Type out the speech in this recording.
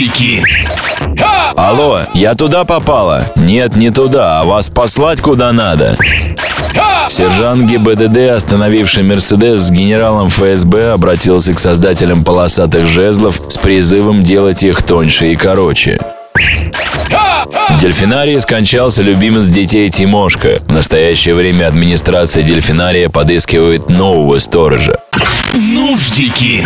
Нуждики. Алло, я туда попала? Нет, не туда, а вас послать куда надо. Сержант ГИБДД, остановивший «Мерседес» с генералом ФСБ, обратился к создателям полосатых жезлов с призывом делать их тоньше и короче. В дельфинарии скончался любимец детей Тимошка. В настоящее время администрация дельфинария подыскивает нового сторожа. Нуждики.